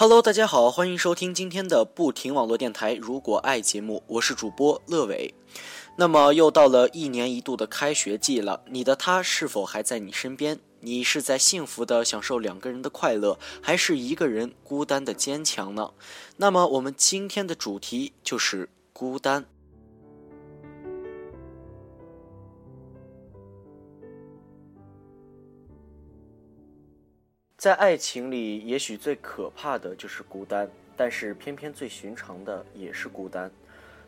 Hello，大家好，欢迎收听今天的不停网络电台《如果爱》节目，我是主播乐伟。那么又到了一年一度的开学季了，你的他是否还在你身边？你是在幸福的享受两个人的快乐，还是一个人孤单的坚强呢？那么我们今天的主题就是孤单。在爱情里，也许最可怕的就是孤单，但是偏偏最寻常的也是孤单。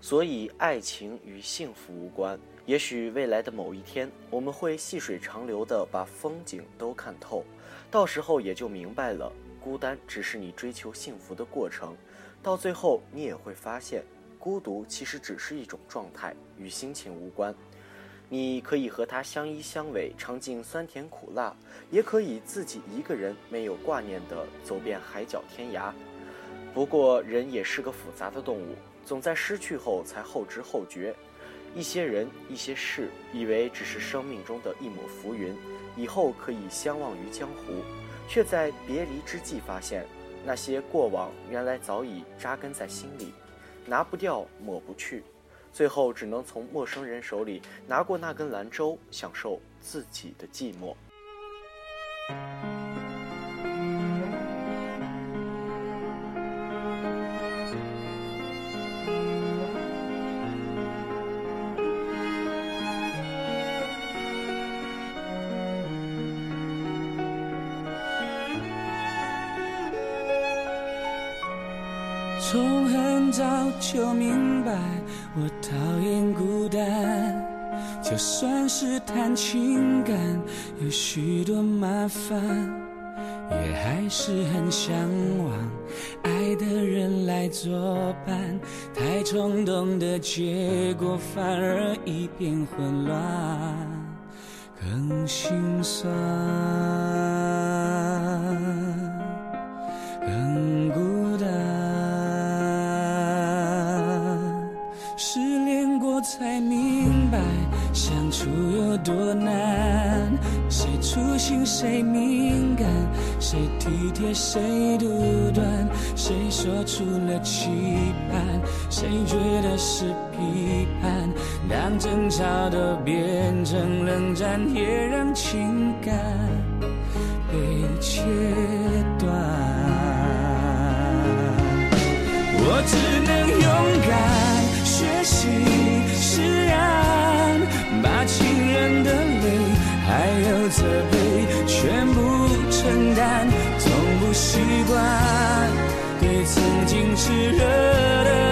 所以，爱情与幸福无关。也许未来的某一天，我们会细水长流的把风景都看透，到时候也就明白了，孤单只是你追求幸福的过程。到最后，你也会发现，孤独其实只是一种状态，与心情无关。你可以和他相依相偎，尝尽酸甜苦辣，也可以自己一个人没有挂念的走遍海角天涯。不过，人也是个复杂的动物，总在失去后才后知后觉。一些人，一些事，以为只是生命中的一抹浮云，以后可以相忘于江湖，却在别离之际发现，那些过往原来早已扎根在心里，拿不掉，抹不去。最后只能从陌生人手里拿过那根兰州，享受自己的寂寞。从很早就明白。我讨厌孤单，就算是谈情感，有许多麻烦，也还是很向往爱的人来作伴。太冲动的结果，反而一片混乱，更心酸。相处有多难，谁粗心谁敏感，谁体贴谁独断，谁说出了期盼，谁觉得是批判。当争吵都变成冷战，也让情感被切责备，全部承担，从不习惯。对曾经炽热的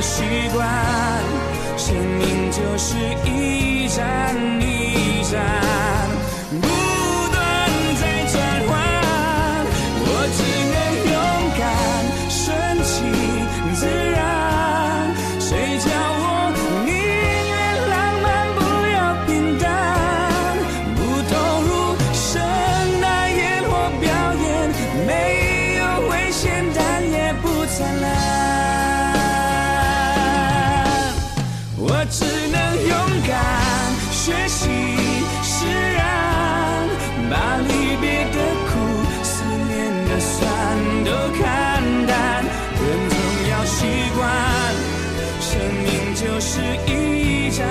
习惯，生命就是一站一站。学习释然，把离别的苦、思念的酸都看淡，人总要习惯，生命就是一站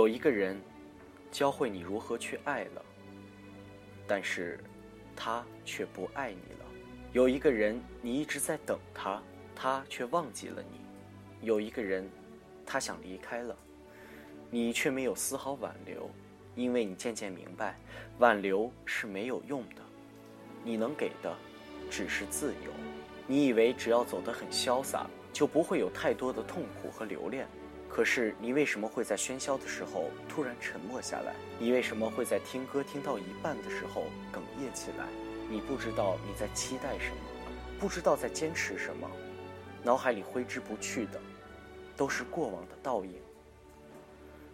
有一个人，教会你如何去爱了，但是，他却不爱你了。有一个人，你一直在等他，他却忘记了你。有一个人，他想离开了，你却没有丝毫挽留，因为你渐渐明白，挽留是没有用的。你能给的，只是自由。你以为只要走得很潇洒，就不会有太多的痛苦和留恋。可是你为什么会在喧嚣的时候突然沉默下来？你为什么会在听歌听到一半的时候哽咽起来？你不知道你在期待什么，不知道在坚持什么，脑海里挥之不去的，都是过往的倒影。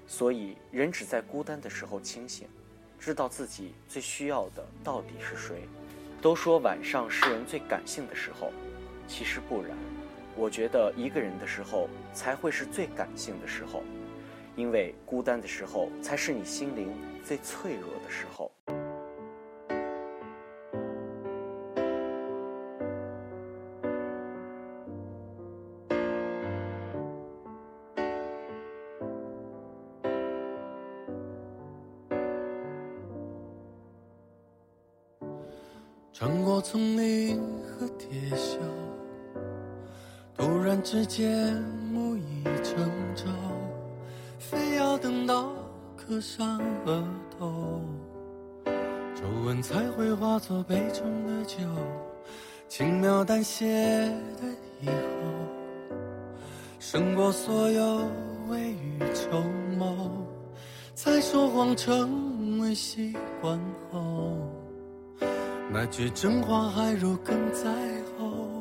所以，人只在孤单的时候清醒，知道自己最需要的到底是谁。都说晚上是人最感性的时候，其实不然。我觉得一个人的时候才会是最感性的时候，因为孤单的时候才是你心灵最脆弱的时候。穿过丛林和铁锈，突然之间木已成舟，非要等到刻上额头，皱纹才会化作杯中的酒，轻描淡写的以后，胜过所有未雨绸缪，才说谎成为习惯后。那句真话还如鲠在喉。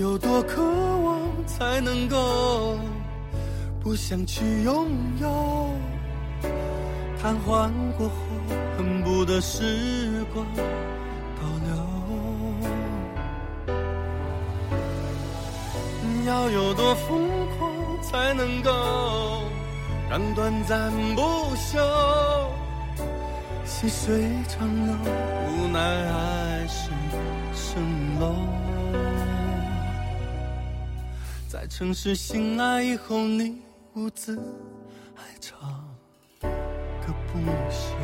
有多渴望才能够不想去拥有？瘫痪过后恨不得时光倒流。要有多疯狂才能够？让短暂不朽，细水长流，无奈还是蜃楼。在城市醒来以后，你兀自还唱个不休。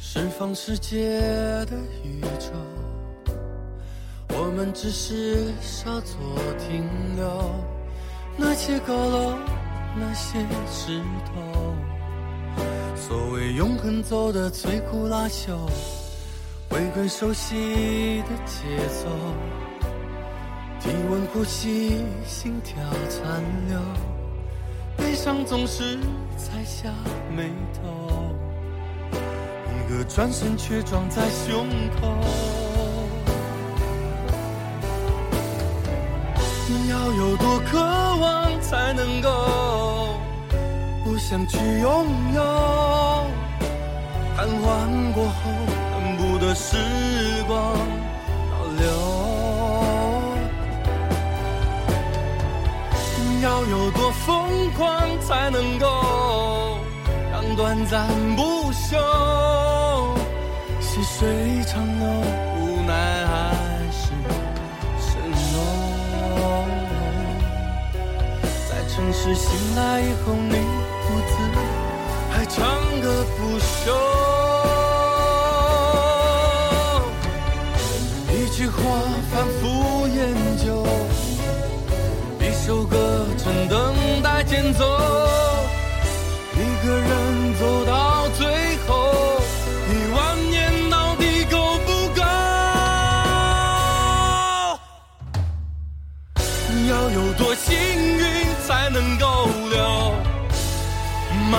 释放世界的宇宙，我们只是稍作停留。那些高楼，那些石头，所谓永恒走的摧枯拉朽，回归熟悉的节奏，体温呼吸，心跳残留，悲伤总是踩下眉头。一个转身却撞在胸口。要有多渴望才能够不想去拥有？贪欢过后，恨不得时光倒流。要有多疯狂，才能够让短暂不朽？细水长流，城市醒来以后，你独自还唱歌不休。一句话反复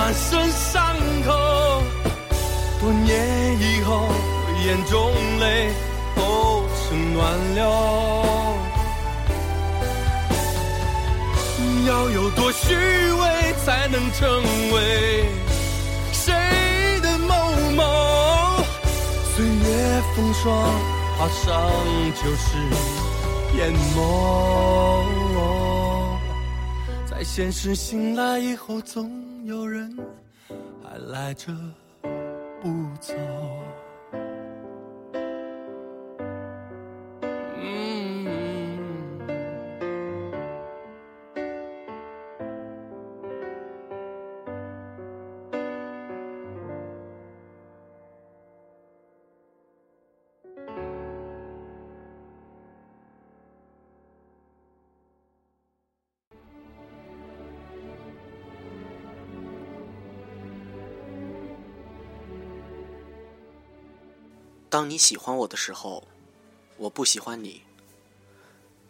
满身伤口？多年以后，眼中泪都成暖流。要有多虚伪才能成为谁的某某？岁月风霜，画上旧时眼眸。在现实醒来以后，总有人还赖着不走。当你喜欢我的时候，我不喜欢你；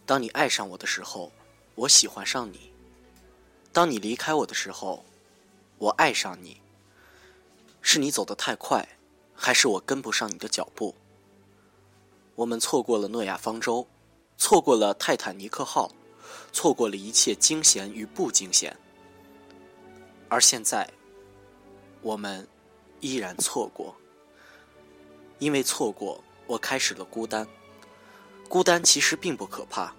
当你爱上我的时候，我喜欢上你；当你离开我的时候，我爱上你。是你走得太快，还是我跟不上你的脚步？我们错过了诺亚方舟，错过了泰坦尼克号，错过了一切惊险与不惊险。而现在，我们依然错过。因为错过，我开始了孤单。孤单其实并不可怕，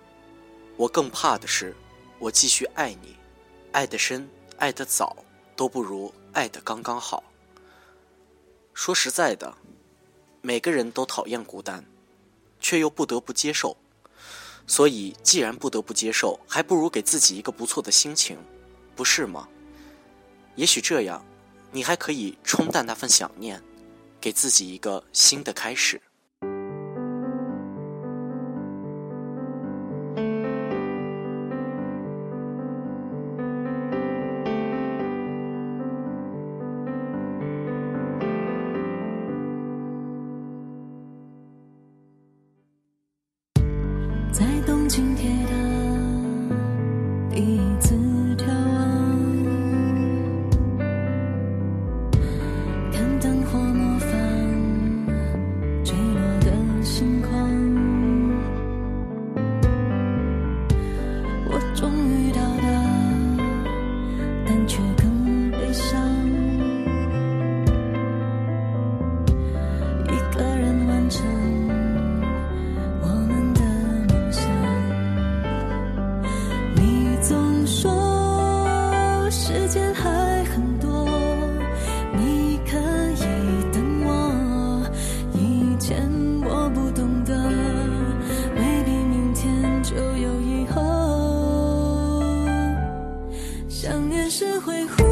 我更怕的是，我继续爱你，爱得深，爱得早，都不如爱得刚刚好。说实在的，每个人都讨厌孤单，却又不得不接受。所以，既然不得不接受，还不如给自己一个不错的心情，不是吗？也许这样，你还可以冲淡那份想念。给自己一个新的开始。只会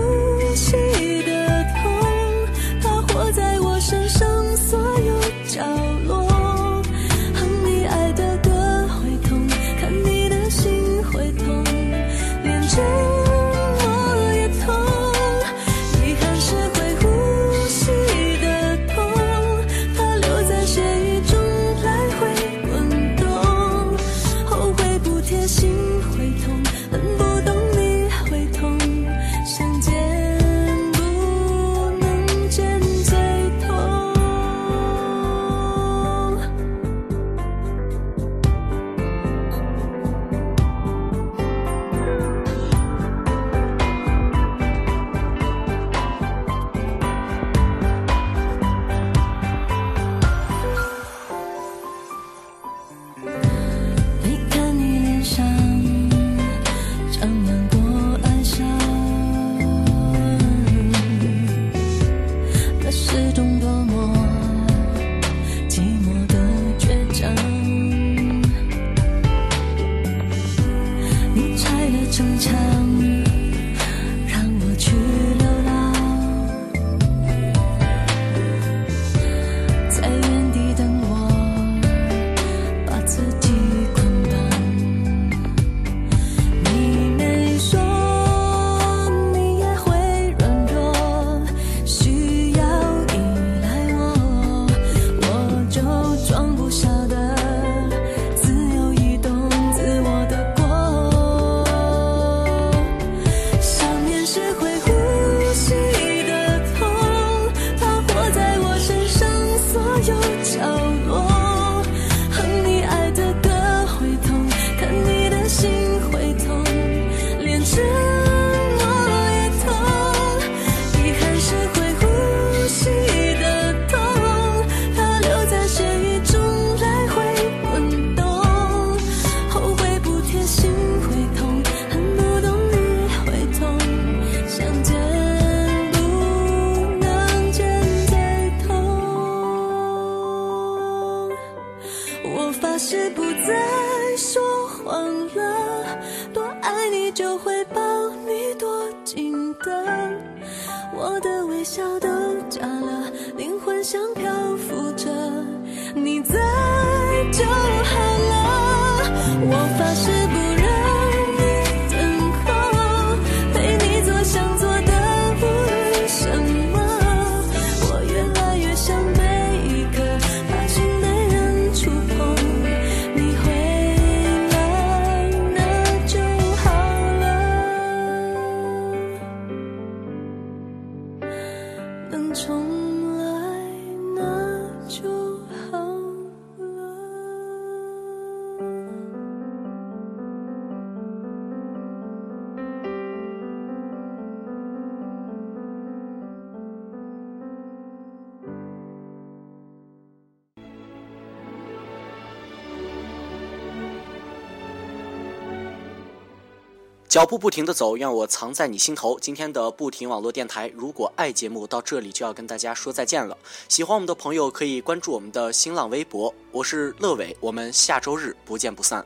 脚步不停的走，愿我藏在你心头。今天的不停网络电台，如果爱节目到这里就要跟大家说再见了。喜欢我们的朋友可以关注我们的新浪微博，我是乐伟，我们下周日不见不散。